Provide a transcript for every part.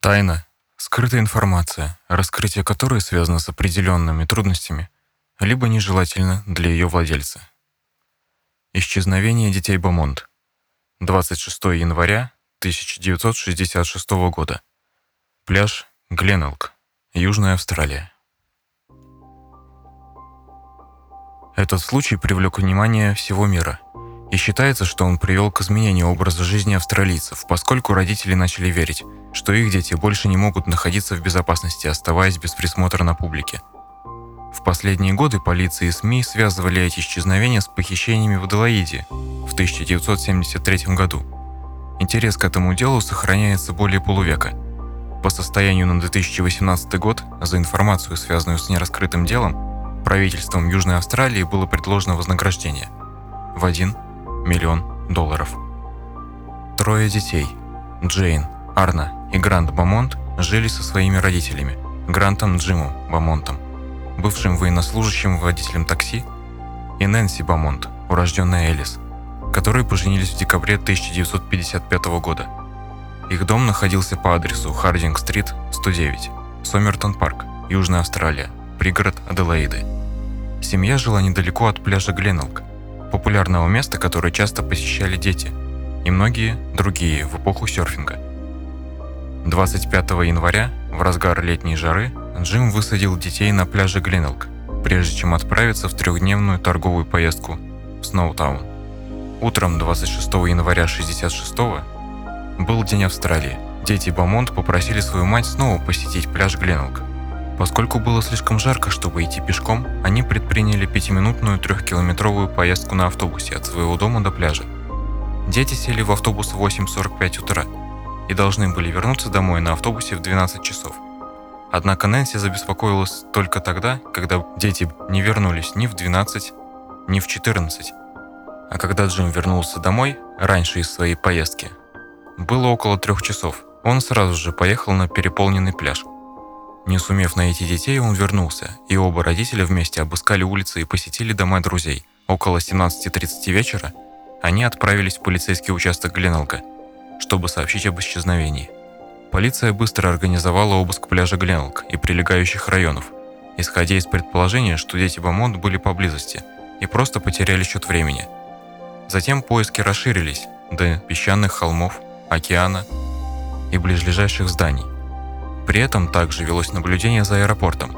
Тайна — скрытая информация, раскрытие которой связано с определенными трудностями, либо нежелательно для ее владельца. Исчезновение детей Бомонд. 26 января 1966 года. Пляж Гленелк, Южная Австралия. Этот случай привлек внимание всего мира, и считается, что он привел к изменению образа жизни австралийцев, поскольку родители начали верить, что их дети больше не могут находиться в безопасности, оставаясь без присмотра на публике. В последние годы полиция и СМИ связывали эти исчезновения с похищениями в Аделаиде в 1973 году. Интерес к этому делу сохраняется более полувека. По состоянию на 2018 год за информацию, связанную с нераскрытым делом, правительством Южной Австралии было предложено вознаграждение в 1 миллион долларов. Трое детей – Джейн, Арна и Грант Бамонт – жили со своими родителями – Грантом Джимом Бамонтом, бывшим военнослужащим водителем такси, и Нэнси Бамонт, урожденная Элис, которые поженились в декабре 1955 года. Их дом находился по адресу Хардинг-стрит, 109, Сомертон парк, Южная Австралия, пригород Аделаиды. Семья жила недалеко от пляжа Гленелк, популярного места, которое часто посещали дети, и многие другие в эпоху серфинга. 25 января, в разгар летней жары, Джим высадил детей на пляже Гленелк, прежде чем отправиться в трехдневную торговую поездку в Сноутаун. Утром 26 января 66 был День Австралии. Дети Бамонт попросили свою мать снова посетить пляж Гленелк, Поскольку было слишком жарко, чтобы идти пешком, они предприняли пятиминутную трехкилометровую поездку на автобусе от своего дома до пляжа. Дети сели в автобус в 8.45 утра и должны были вернуться домой на автобусе в 12 часов. Однако Нэнси забеспокоилась только тогда, когда дети не вернулись ни в 12, ни в 14. А когда Джим вернулся домой, раньше из своей поездки, было около трех часов. Он сразу же поехал на переполненный пляж. Не сумев найти детей, он вернулся, и оба родителя вместе обыскали улицы и посетили дома друзей. Около 17.30 вечера они отправились в полицейский участок Гленелка, чтобы сообщить об исчезновении. Полиция быстро организовала обыск пляжа Гленелк и прилегающих районов, исходя из предположения, что дети Бамонт были поблизости и просто потеряли счет времени. Затем поиски расширились до песчаных холмов, океана и ближайших зданий. При этом также велось наблюдение за аэропортом,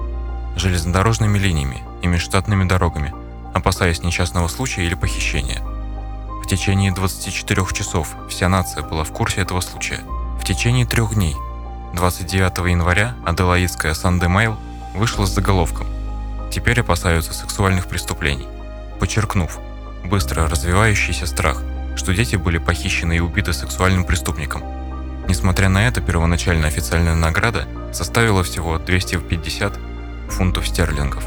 железнодорожными линиями и межштатными дорогами, опасаясь несчастного случая или похищения. В течение 24 часов вся нация была в курсе этого случая. В течение трех дней, 29 января, Аделаидская Sunday Mail вышла с заголовком «Теперь опасаются сексуальных преступлений», подчеркнув быстро развивающийся страх, что дети были похищены и убиты сексуальным преступником – Несмотря на это, первоначальная официальная награда составила всего 250 фунтов стерлингов.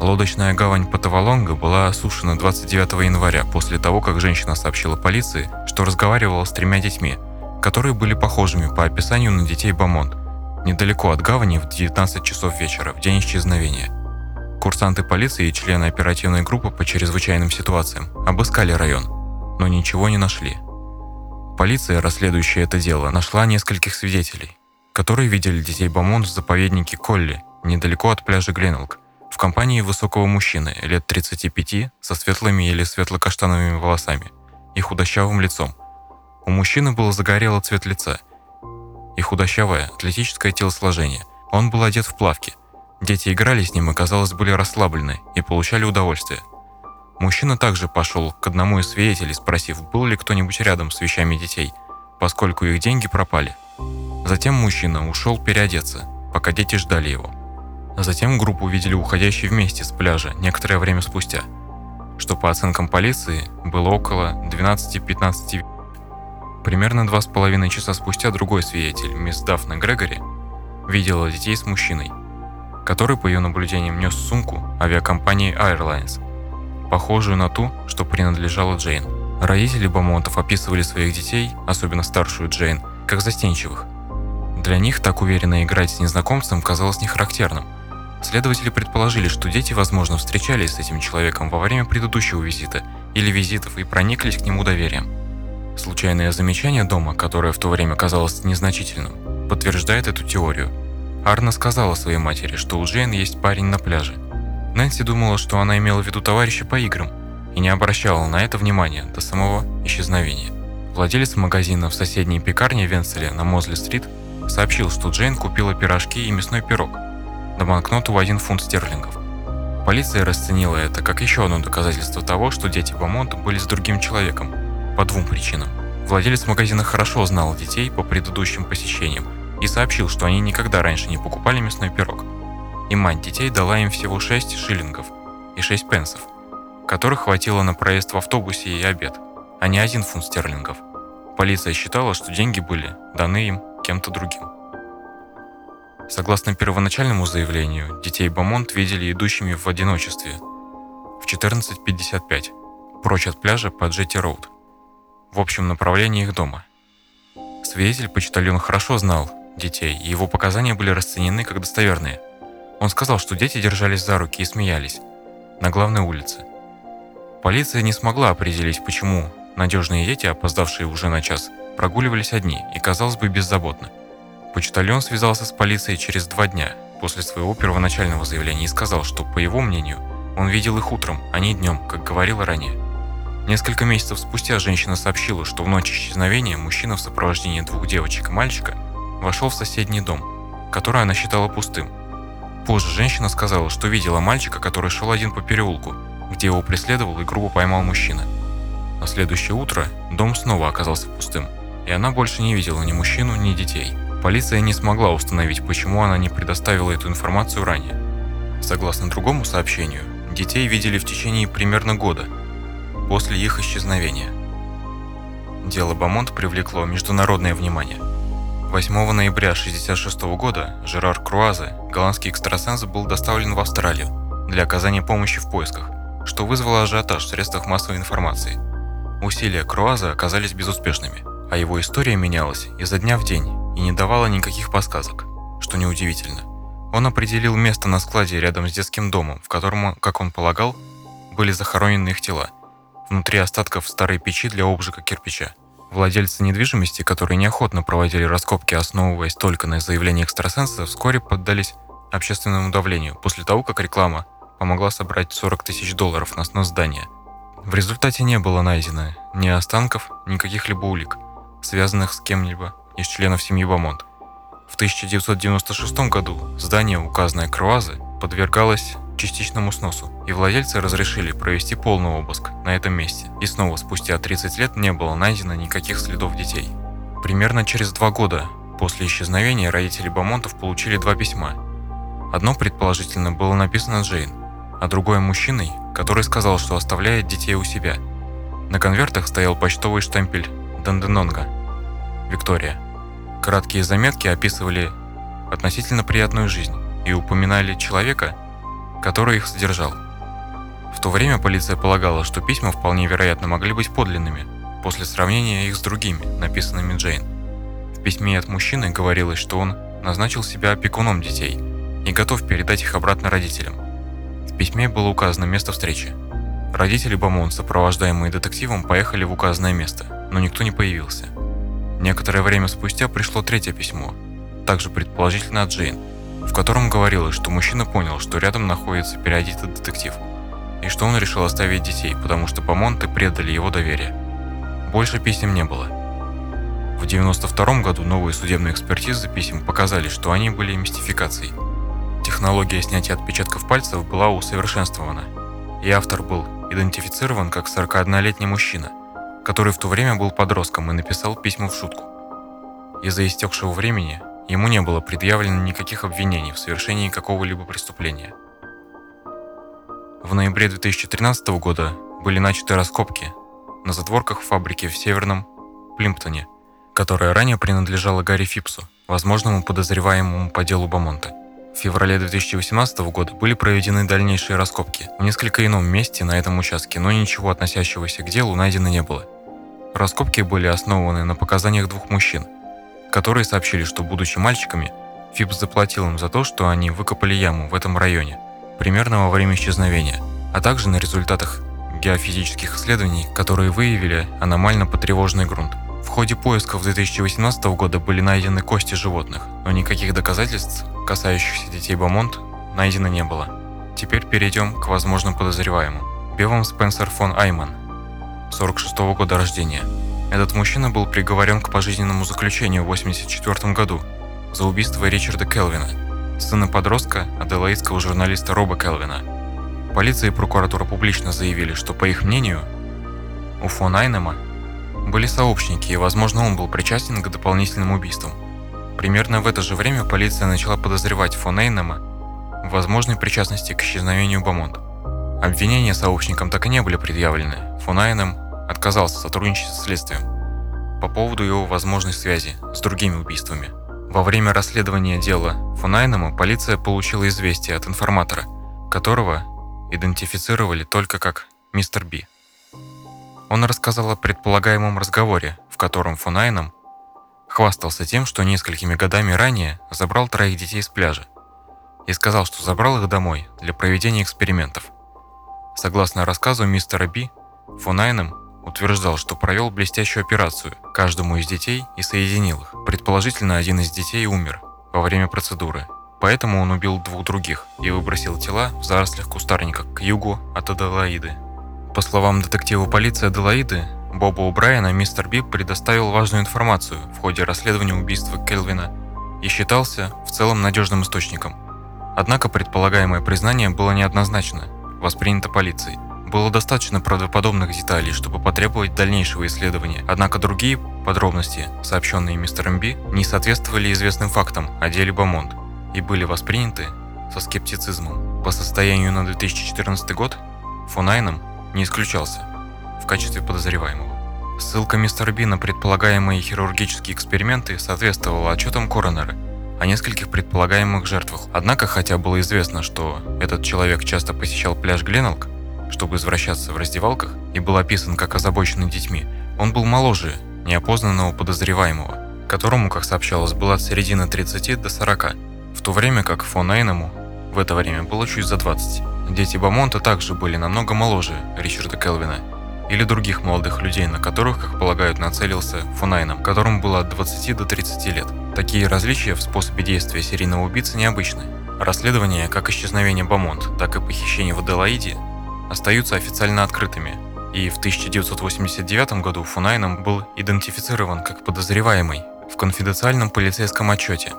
Лодочная гавань Патавалонга была осушена 29 января после того, как женщина сообщила полиции, что разговаривала с тремя детьми, которые были похожими по описанию на детей Бамонт, недалеко от гавани в 19 часов вечера, в день исчезновения. Курсанты полиции и члены оперативной группы по чрезвычайным ситуациям обыскали район, но ничего не нашли – Полиция, расследующая это дело, нашла нескольких свидетелей, которые видели детей Бамон в заповеднике Колли, недалеко от пляжа Гленелк, в компании высокого мужчины, лет 35, со светлыми или светло-каштановыми волосами и худощавым лицом. У мужчины был загорелый цвет лица и худощавое атлетическое телосложение. Он был одет в плавки. Дети играли с ним и, казалось, были расслаблены и получали удовольствие – Мужчина также пошел к одному из свидетелей, спросив, был ли кто-нибудь рядом с вещами детей, поскольку их деньги пропали. Затем мужчина ушел переодеться, пока дети ждали его. Затем группу видели уходящей вместе с пляжа некоторое время спустя, что по оценкам полиции было около 12-15 Примерно два с половиной часа спустя другой свидетель, мисс Дафна Грегори, видела детей с мужчиной, который, по ее наблюдениям, нес сумку авиакомпании Airlines – похожую на ту, что принадлежала Джейн. Родители Бамонтов описывали своих детей, особенно старшую Джейн, как застенчивых. Для них так уверенно играть с незнакомцем казалось нехарактерным. Следователи предположили, что дети, возможно, встречались с этим человеком во время предыдущего визита или визитов и прониклись к нему доверием. Случайное замечание дома, которое в то время казалось незначительным, подтверждает эту теорию. Арна сказала своей матери, что у Джейн есть парень на пляже. Нэнси думала, что она имела в виду товарища по играм, и не обращала на это внимания до самого исчезновения. Владелец магазина в соседней пекарне Венцеле на Мозли-стрит сообщил, что Джейн купила пирожки и мясной пирог на банкноту в 1 фунт стерлингов. Полиция расценила это как еще одно доказательство того, что дети Бамонта были с другим человеком, по двум причинам. Владелец магазина хорошо знал детей по предыдущим посещениям и сообщил, что они никогда раньше не покупали мясной пирог. И мать детей дала им всего 6 шиллингов и 6 пенсов, которых хватило на проезд в автобусе и обед, а не один фунт стерлингов. Полиция считала, что деньги были даны им кем-то другим. Согласно первоначальному заявлению, детей Бамонт видели идущими в одиночестве в 14.55, прочь от пляжа по Джетти-Роуд, в общем направлении их дома. Свидетель-почтальон хорошо знал детей, и его показания были расценены как достоверные. Он сказал, что дети держались за руки и смеялись на главной улице. Полиция не смогла определить, почему надежные дети, опоздавшие уже на час, прогуливались одни и, казалось бы, беззаботно. Почтальон связался с полицией через два дня после своего первоначального заявления и сказал, что, по его мнению, он видел их утром, а не днем, как говорила ранее. Несколько месяцев спустя женщина сообщила, что в ночь исчезновения мужчина в сопровождении двух девочек и мальчика вошел в соседний дом, который она считала пустым. Позже женщина сказала, что видела мальчика, который шел один по переулку, где его преследовал и грубо поймал мужчина. На следующее утро дом снова оказался пустым, и она больше не видела ни мужчину, ни детей. Полиция не смогла установить, почему она не предоставила эту информацию ранее. Согласно другому сообщению, детей видели в течение примерно года после их исчезновения. Дело Бамонт привлекло международное внимание. 8 ноября 1966 года Жерар Круазе, голландский экстрасенс, был доставлен в Австралию для оказания помощи в поисках, что вызвало ажиотаж в средствах массовой информации. Усилия Круаза оказались безуспешными, а его история менялась изо дня в день и не давала никаких подсказок, что неудивительно. Он определил место на складе рядом с детским домом, в котором, как он полагал, были захоронены их тела, внутри остатков старой печи для обжига кирпича. Владельцы недвижимости, которые неохотно проводили раскопки, основываясь только на заявлениях экстрасенса, вскоре поддались общественному давлению после того, как реклама помогла собрать 40 тысяч долларов на снос здания. В результате не было найдено ни останков, ни каких-либо улик, связанных с кем-либо из членов семьи Бамонт. В 1996 году здание, указанное Круазы, подвергалось частичному сносу, и владельцы разрешили провести полный обыск на этом месте. И снова спустя 30 лет не было найдено никаких следов детей. Примерно через два года после исчезновения родители Бамонтов получили два письма. Одно, предположительно, было написано Джейн, а другое мужчиной, который сказал, что оставляет детей у себя. На конвертах стоял почтовый штемпель Данденонга. Виктория. Краткие заметки описывали относительно приятную жизнь и упоминали человека, который их содержал. В то время полиция полагала, что письма вполне вероятно могли быть подлинными, после сравнения их с другими, написанными Джейн. В письме от мужчины говорилось, что он назначил себя опекуном детей и готов передать их обратно родителям. В письме было указано место встречи. Родители Бамон, сопровождаемые детективом, поехали в указанное место, но никто не появился. Некоторое время спустя пришло третье письмо, также предположительно от Джейн, в котором говорилось, что мужчина понял, что рядом находится переодетый детектив, и что он решил оставить детей, потому что Бамонты предали его доверие. Больше писем не было. В 1992 году новые судебные экспертизы писем показали, что они были мистификацией. Технология снятия отпечатков пальцев была усовершенствована, и автор был идентифицирован как 41-летний мужчина, который в то время был подростком и написал письма в шутку. Из-за истекшего времени Ему не было предъявлено никаких обвинений в совершении какого-либо преступления. В ноябре 2013 года были начаты раскопки на затворках фабрики в Северном Плимптоне, которая ранее принадлежала Гарри Фипсу, возможному подозреваемому по делу Бамонта. В феврале 2018 года были проведены дальнейшие раскопки в несколько ином месте на этом участке, но ничего относящегося к делу найдено не было. Раскопки были основаны на показаниях двух мужчин – которые сообщили, что, будучи мальчиками, Фипс заплатил им за то, что они выкопали яму в этом районе, примерно во время исчезновения, а также на результатах геофизических исследований, которые выявили аномально потревоженный грунт. В ходе поисков 2018 года были найдены кости животных, но никаких доказательств, касающихся детей Бамонт, найдено не было. Теперь перейдем к возможным подозреваемым. Бевом Спенсер фон Айман, 46 -го года рождения. Этот мужчина был приговорен к пожизненному заключению в 1984 году за убийство Ричарда Келвина, сына подростка аделаидского журналиста Роба Келвина. Полиция и прокуратура публично заявили, что, по их мнению, у фон Айнема были сообщники, и, возможно, он был причастен к дополнительным убийствам. Примерно в это же время полиция начала подозревать фон Эйнема в возможной причастности к исчезновению Бамонт. Обвинения сообщникам так и не были предъявлены. Фон Айнем отказался сотрудничать с следствием по поводу его возможной связи с другими убийствами. Во время расследования дела фон Айнема полиция получила известие от информатора, которого идентифицировали только как мистер Би. Он рассказал о предполагаемом разговоре, в котором фон Айном хвастался тем, что несколькими годами ранее забрал троих детей с пляжа и сказал, что забрал их домой для проведения экспериментов. Согласно рассказу мистера Би, фон Айном утверждал, что провел блестящую операцию каждому из детей и соединил их. Предположительно, один из детей умер во время процедуры, поэтому он убил двух других и выбросил тела в зарослях кустарника к югу от Аделаиды. По словам детектива полиции Аделаиды, Боба Убрайана мистер Би предоставил важную информацию в ходе расследования убийства Кельвина и считался в целом надежным источником. Однако предполагаемое признание было неоднозначно, воспринято полицией. Было достаточно правдоподобных деталей, чтобы потребовать дальнейшего исследования, однако другие подробности, сообщенные мистером Би, не соответствовали известным фактам о деле Бамонт и были восприняты со скептицизмом. По состоянию на 2014 год фон Айном не исключался в качестве подозреваемого. Ссылка мистера Би на предполагаемые хирургические эксперименты соответствовала отчетам коронера о нескольких предполагаемых жертвах. Однако, хотя было известно, что этот человек часто посещал пляж Гленелк, чтобы извращаться в раздевалках, и был описан как озабоченный детьми, он был моложе неопознанного подозреваемого, которому, как сообщалось, было от середины 30 до 40, в то время как фон Эйнему в это время было чуть за 20. Дети Бамонта также были намного моложе Ричарда Келвина или других молодых людей, на которых, как полагают, нацелился Фунайном, которому было от 20 до 30 лет. Такие различия в способе действия серийного убийцы необычны. Расследования как исчезновение Бамонт, так и похищение в Аделаиде остаются официально открытыми, и в 1989 году Фунайном был идентифицирован как подозреваемый в конфиденциальном полицейском отчете.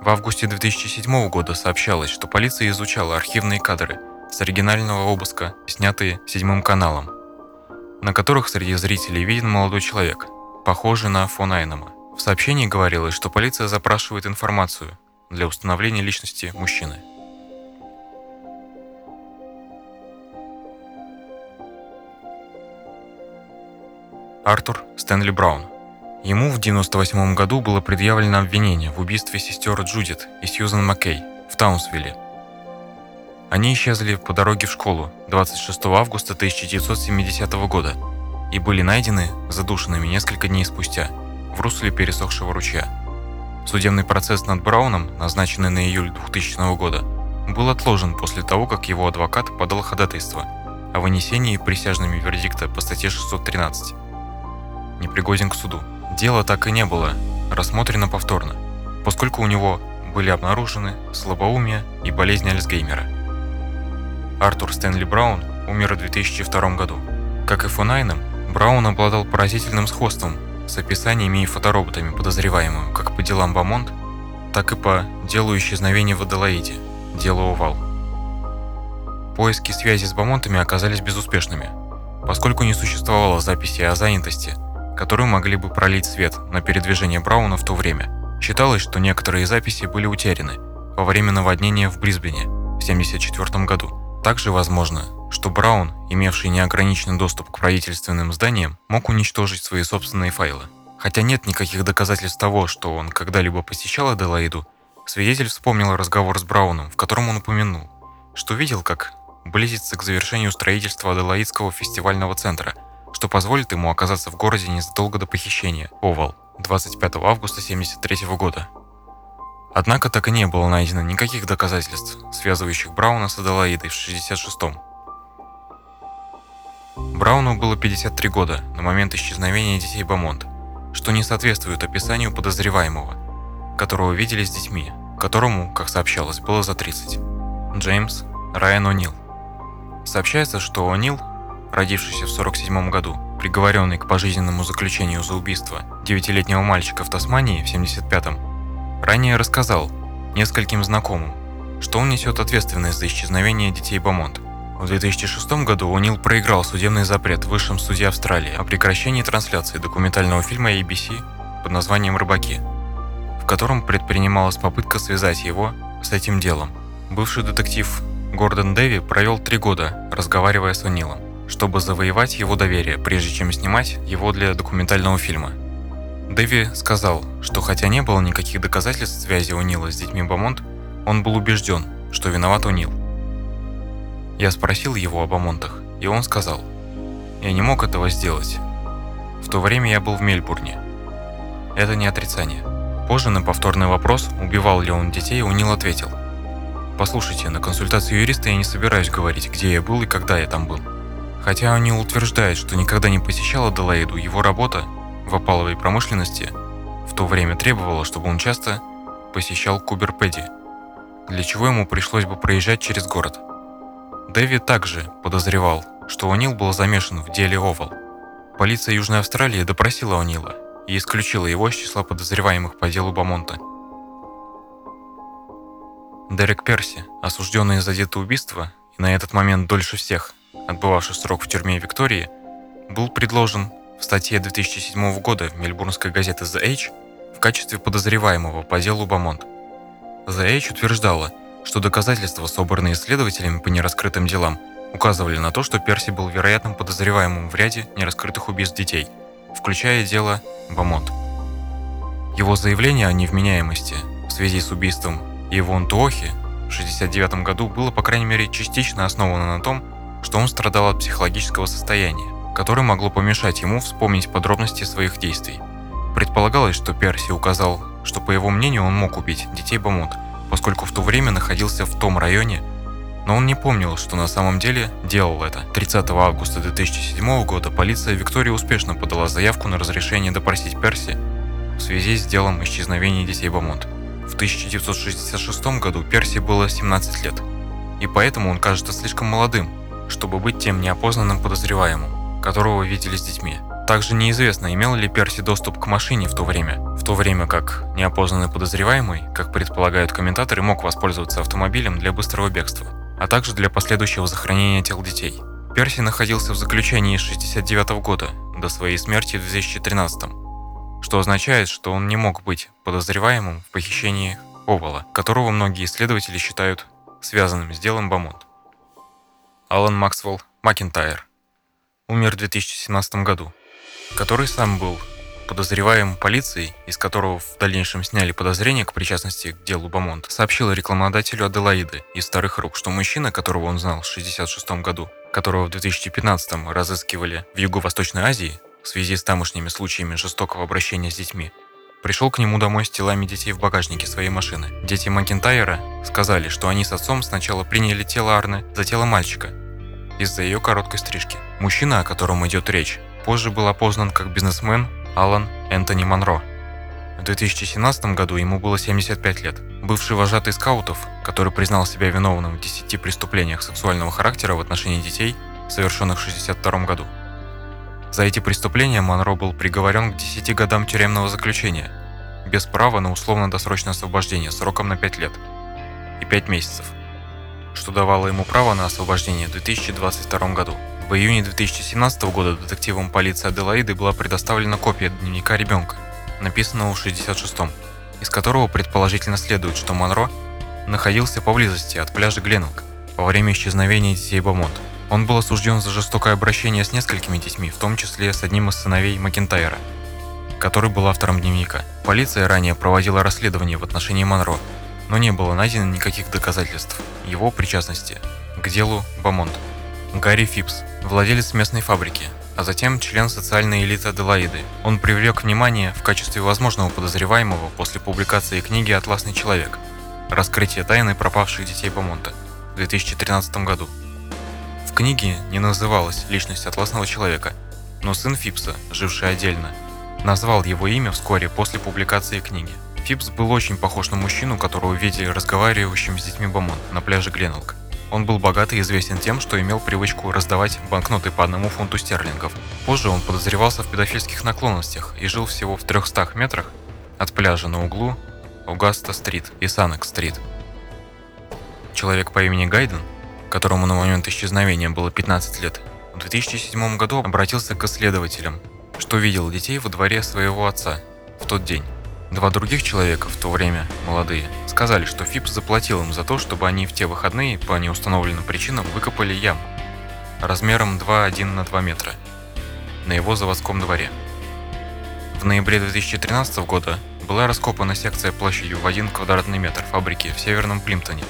В августе 2007 года сообщалось, что полиция изучала архивные кадры с оригинального обыска, снятые седьмым каналом, на которых среди зрителей виден молодой человек, похожий на фон Айнема. В сообщении говорилось, что полиция запрашивает информацию для установления личности мужчины. Артур Стэнли Браун. Ему в 1998 году было предъявлено обвинение в убийстве сестер Джудит и Сьюзан Маккей в Таунсвилле – они исчезли по дороге в школу 26 августа 1970 года и были найдены задушенными несколько дней спустя в русле пересохшего ручья. Судебный процесс над Брауном, назначенный на июль 2000 года, был отложен после того, как его адвокат подал ходатайство о вынесении присяжными вердикта по статье 613. Непригоден к суду. Дело так и не было рассмотрено повторно, поскольку у него были обнаружены слабоумие и болезнь Альцгеймера – Артур Стэнли Браун умер в 2002 году. Как и Фунайном, Браун обладал поразительным сходством с описаниями и фотороботами подозреваемого как по делам Бамонт, так и по делу исчезновения в Аделаиде, делу Овал. Поиски связи с Бамонтами оказались безуспешными, поскольку не существовало записи о занятости, которые могли бы пролить свет на передвижение Брауна в то время. Считалось, что некоторые записи были утеряны во время наводнения в Брисбене в 1974 году. Также возможно, что Браун, имевший неограниченный доступ к правительственным зданиям, мог уничтожить свои собственные файлы. Хотя нет никаких доказательств того, что он когда-либо посещал Аделаиду, свидетель вспомнил разговор с Брауном, в котором он упомянул, что видел, как близится к завершению строительства Аделаидского фестивального центра, что позволит ему оказаться в городе незадолго до похищения, Овал, 25 августа 1973 года. Однако так и не было найдено никаких доказательств, связывающих Брауна с Аделаидой в 66-м. Брауну было 53 года на момент исчезновения детей Бамонт, что не соответствует описанию подозреваемого, которого видели с детьми, которому, как сообщалось, было за 30. Джеймс Райан О'Нил. Сообщается, что О'Нил, родившийся в 47 году, приговоренный к пожизненному заключению за убийство 9-летнего мальчика в Тасмании в 75-м, ранее рассказал нескольким знакомым, что он несет ответственность за исчезновение детей Бамонт. В 2006 году О'Нил проиграл судебный запрет в Высшем суде Австралии о прекращении трансляции документального фильма ABC под названием «Рыбаки», в котором предпринималась попытка связать его с этим делом. Бывший детектив Гордон Дэви провел три года, разговаривая с О'Нилом, чтобы завоевать его доверие, прежде чем снимать его для документального фильма. Дэви сказал, что хотя не было никаких доказательств связи О'Нила с детьми Бамонт, он был убежден, что виноват О'Нил. Я спросил его об Амонтах, и он сказал, «Я не мог этого сделать. В то время я был в Мельбурне. Это не отрицание». Позже на повторный вопрос, убивал ли он детей, Унил ответил, «Послушайте, на консультацию юриста я не собираюсь говорить, где я был и когда я там был». Хотя Унил утверждает, что никогда не посещал Аделаиду, его работа в опаловой промышленности в то время требовала, чтобы он часто посещал Куберпеди – для чего ему пришлось бы проезжать через город. Дэви также подозревал, что О'Нил был замешан в деле Овал. Полиция Южной Австралии допросила О'Нила и исключила его из числа подозреваемых по делу Бамонта. Дерек Перси, осужденный за детоубийство и на этот момент дольше всех, отбывавший срок в тюрьме Виктории, был предложен в статье 2007 года мельбурнской газеты The Age в качестве подозреваемого по делу Бамонт. The Age утверждала, что доказательства, собранные следователями по нераскрытым делам, указывали на то, что Перси был вероятным подозреваемым в ряде нераскрытых убийств детей, включая дело Бамонт. Его заявление о невменяемости в связи с убийством Ивон Туохи в 1969 году было, по крайней мере, частично основано на том, что он страдал от психологического состояния, которое могло помешать ему вспомнить подробности своих действий. Предполагалось, что Перси указал что, по его мнению, он мог убить детей Бамут, поскольку в то время находился в том районе, но он не помнил, что на самом деле делал это. 30 августа 2007 года полиция Виктории успешно подала заявку на разрешение допросить Перси в связи с делом исчезновения детей Бамонт. В 1966 году Перси было 17 лет, и поэтому он кажется слишком молодым, чтобы быть тем неопознанным подозреваемым, которого видели с детьми. Также неизвестно, имел ли Перси доступ к машине в то время, в то время как неопознанный подозреваемый, как предполагают комментаторы, мог воспользоваться автомобилем для быстрого бегства, а также для последующего захоронения тел детей. Перси находился в заключении с 69 года до своей смерти в 2013 что означает, что он не мог быть подозреваемым в похищении Овала, которого многие исследователи считают связанным с делом Бамонт. Алан Максвелл Макентайр. Умер в 2017 году который сам был подозреваем полицией, из которого в дальнейшем сняли подозрения к причастности к делу Бамонт, сообщил рекламодателю Аделаиды из старых рук, что мужчина, которого он знал в 1966 году, которого в 2015 разыскивали в Юго-Восточной Азии в связи с тамошними случаями жестокого обращения с детьми, пришел к нему домой с телами детей в багажнике своей машины. Дети Макентайра сказали, что они с отцом сначала приняли тело Арны за тело мальчика из-за ее короткой стрижки. Мужчина, о котором идет речь, позже был опознан как бизнесмен Алан Энтони Монро. В 2017 году ему было 75 лет. Бывший вожатый скаутов, который признал себя виновным в 10 преступлениях сексуального характера в отношении детей, совершенных в 1962 году. За эти преступления Монро был приговорен к 10 годам тюремного заключения, без права на условно-досрочное освобождение сроком на 5 лет и 5 месяцев, что давало ему право на освобождение в 2022 году. В июне 2017 года детективам полиции Аделаиды была предоставлена копия дневника ребенка, написанного в 66-м, из которого предположительно следует, что Монро находился поблизости от пляжа Гленвик во время исчезновения детей Бамонт. Он был осужден за жестокое обращение с несколькими детьми, в том числе с одним из сыновей Макентайра, который был автором дневника. Полиция ранее проводила расследование в отношении Монро, но не было найдено никаких доказательств его причастности к делу Бамонт. Гарри Фипс, владелец местной фабрики, а затем член социальной элиты Аделаиды. Он привлек внимание в качестве возможного подозреваемого после публикации книги «Атласный человек. Раскрытие тайны пропавших детей Бамонта» в 2013 году. В книге не называлась личность Атласного человека, но сын Фипса, живший отдельно, назвал его имя вскоре после публикации книги. Фипс был очень похож на мужчину, которого видели разговаривающим с детьми Бомон на пляже Гленелк. Он был богат и известен тем, что имел привычку раздавать банкноты по одному фунту стерлингов. Позже он подозревался в педофильских наклонностях и жил всего в 300 метрах от пляжа на углу Угаста-стрит и Санек-стрит. Человек по имени Гайден, которому на момент исчезновения было 15 лет, в 2007 году обратился к исследователям, что видел детей во дворе своего отца в тот день. Два других человека в то время, молодые, сказали, что Фипс заплатил им за то, чтобы они в те выходные по неустановленным причинам выкопали яму размером 2,1 на 2 метра на его заводском дворе. В ноябре 2013 года была раскопана секция площадью в 1 квадратный метр фабрики в Северном Плимптоне,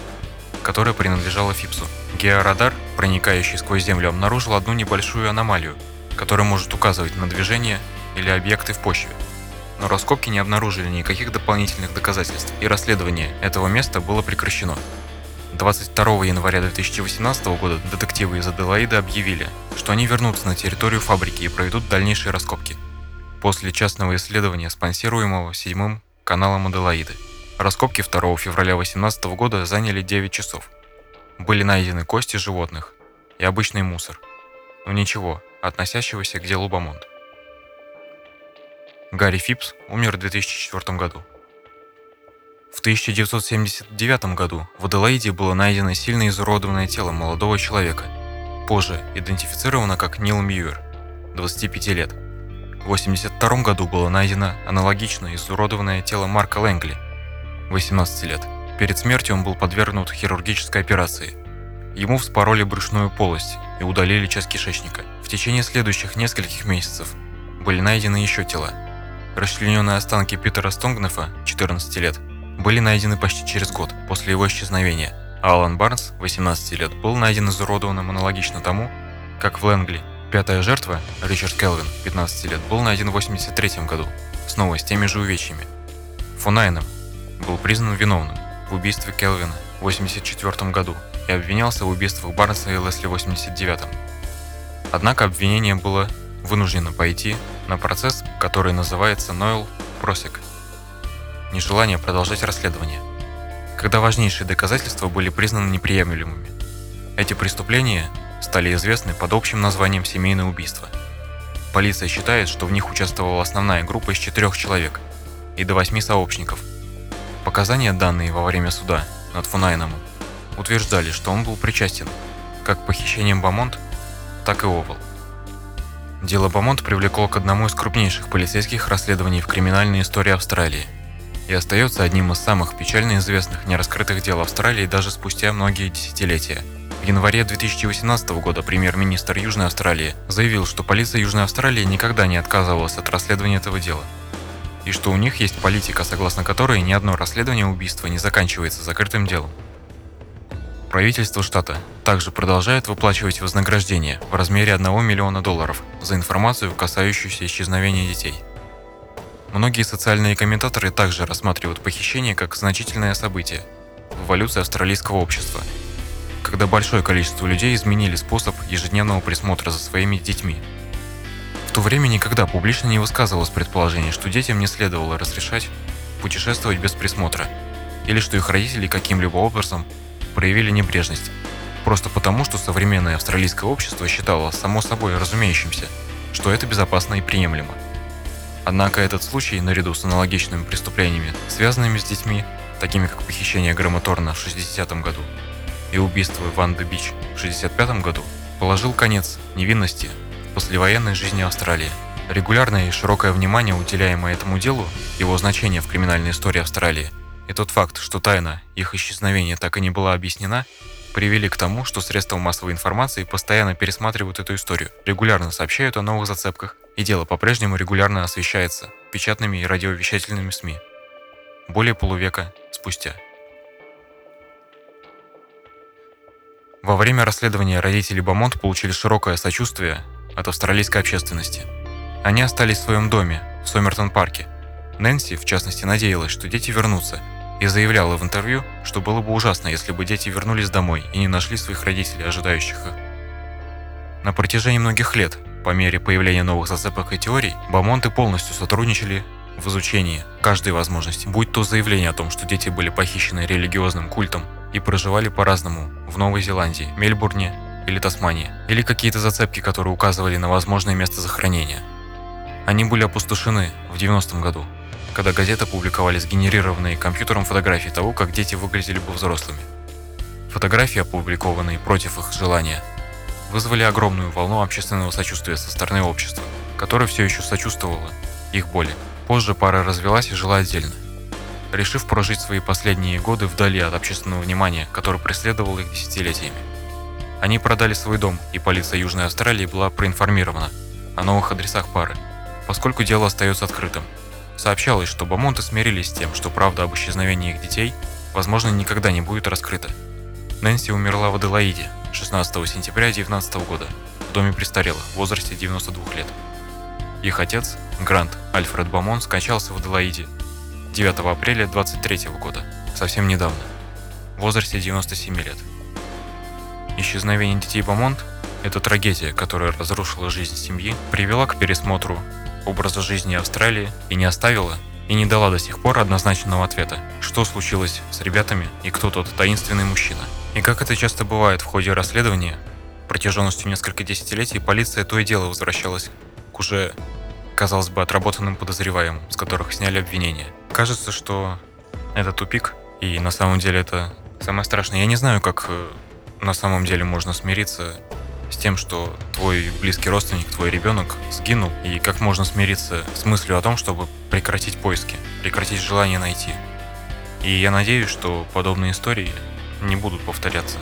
которая принадлежала Фипсу. Георадар, проникающий сквозь землю, обнаружил одну небольшую аномалию, которая может указывать на движение или объекты в почве – но раскопки не обнаружили никаких дополнительных доказательств, и расследование этого места было прекращено. 22 января 2018 года детективы из Аделаида объявили, что они вернутся на территорию фабрики и проведут дальнейшие раскопки. После частного исследования, спонсируемого седьмым каналом Аделаиды. Раскопки 2 февраля 2018 года заняли 9 часов. Были найдены кости животных и обычный мусор, но ничего, относящегося к делу Бамонт. Гарри Фипс умер в 2004 году. В 1979 году в Аделаиде было найдено сильно изуродованное тело молодого человека, позже идентифицировано как Нил Мьюер, 25 лет. В 1982 году было найдено аналогично изуродованное тело Марка Лэнгли, 18 лет. Перед смертью он был подвергнут хирургической операции. Ему вспороли брюшную полость и удалили часть кишечника. В течение следующих нескольких месяцев были найдены еще тела – Расчлененные останки Питера Стонгнефа, 14 лет, были найдены почти через год после его исчезновения, а Алан Барнс, 18 лет, был найден изуродованным аналогично тому, как в Лэнгли. Пятая жертва, Ричард Келвин, 15 лет, был найден в 83 году, снова с теми же увечьями. Фунайном был признан виновным в убийстве Келвина в 84 году и обвинялся в убийствах Барнса и Лесли в 89 Однако обвинение было вынуждено пойти на процесс, который называется Нойл Просек. Нежелание продолжать расследование. Когда важнейшие доказательства были признаны неприемлемыми. Эти преступления стали известны под общим названием «семейное убийство». Полиция считает, что в них участвовала основная группа из четырех человек и до восьми сообщников. Показания, данные во время суда над Фунайном, утверждали, что он был причастен как к похищениям Бамонт, так и Овал. Дело Бамонт привлекло к одному из крупнейших полицейских расследований в криминальной истории Австралии и остается одним из самых печально известных нераскрытых дел Австралии даже спустя многие десятилетия. В январе 2018 года премьер-министр Южной Австралии заявил, что полиция Южной Австралии никогда не отказывалась от расследования этого дела, и что у них есть политика, согласно которой ни одно расследование убийства не заканчивается закрытым делом. Правительство штата также продолжает выплачивать вознаграждение в размере 1 миллиона долларов за информацию, касающуюся исчезновения детей. Многие социальные комментаторы также рассматривают похищение как значительное событие в эволюции австралийского общества, когда большое количество людей изменили способ ежедневного присмотра за своими детьми. То время никогда публично не высказывалось предположение, что детям не следовало разрешать путешествовать без присмотра, или что их родители каким-либо образом проявили небрежность, просто потому, что современное австралийское общество считало само собой разумеющимся, что это безопасно и приемлемо. Однако этот случай, наряду с аналогичными преступлениями, связанными с детьми, такими как похищение Грэма в 60 году и убийство Ванды Бич в 65 году, положил конец невинности послевоенной жизни Австралии. Регулярное и широкое внимание, уделяемое этому делу, его значение в криминальной истории Австралии – и тот факт, что тайна их исчезновения так и не была объяснена, привели к тому, что средства массовой информации постоянно пересматривают эту историю, регулярно сообщают о новых зацепках, и дело по-прежнему регулярно освещается печатными и радиовещательными СМИ. Более полувека спустя. Во время расследования родители Бамонт получили широкое сочувствие от австралийской общественности. Они остались в своем доме в Сомертон-парке. Нэнси, в частности, надеялась, что дети вернутся – и заявляла в интервью, что было бы ужасно, если бы дети вернулись домой и не нашли своих родителей, ожидающих их. На протяжении многих лет по мере появления новых зацепок и теорий, Бамонты полностью сотрудничали в изучении каждой возможности, будь то заявление о том, что дети были похищены религиозным культом и проживали по-разному в Новой Зеландии, Мельбурне или Тасмании, или какие-то зацепки, которые указывали на возможное место захоронения. Они были опустошены в 90-м году, когда газеты публиковали сгенерированные компьютером фотографии того, как дети выглядели бы взрослыми. Фотографии, опубликованные против их желания, вызвали огромную волну общественного сочувствия со стороны общества, которое все еще сочувствовало их боли. Позже пара развелась и жила отдельно, решив прожить свои последние годы вдали от общественного внимания, которое преследовало их десятилетиями. Они продали свой дом, и полиция Южной Австралии была проинформирована о новых адресах пары, поскольку дело остается открытым. Сообщалось, что Бамонты смирились с тем, что правда об исчезновении их детей, возможно, никогда не будет раскрыта. Нэнси умерла в Аделаиде 16 сентября 19 года в доме престарелых в возрасте 92 лет. Их отец, Грант Альфред Бамон, скончался в Аделаиде 9 апреля 23 года, совсем недавно, в возрасте 97 лет. Исчезновение детей Бамонт – это трагедия, которая разрушила жизнь семьи, привела к пересмотру образа жизни Австралии и не оставила и не дала до сих пор однозначного ответа, что случилось с ребятами и кто тот таинственный мужчина. И как это часто бывает в ходе расследования, протяженностью несколько десятилетий полиция то и дело возвращалась к уже, казалось бы, отработанным подозреваемым, с которых сняли обвинения. Кажется, что это тупик, и на самом деле это самое страшное. Я не знаю, как э, на самом деле можно смириться с тем, что твой близкий родственник, твой ребенок сгинул, и как можно смириться с мыслью о том, чтобы прекратить поиски, прекратить желание найти. И я надеюсь, что подобные истории не будут повторяться.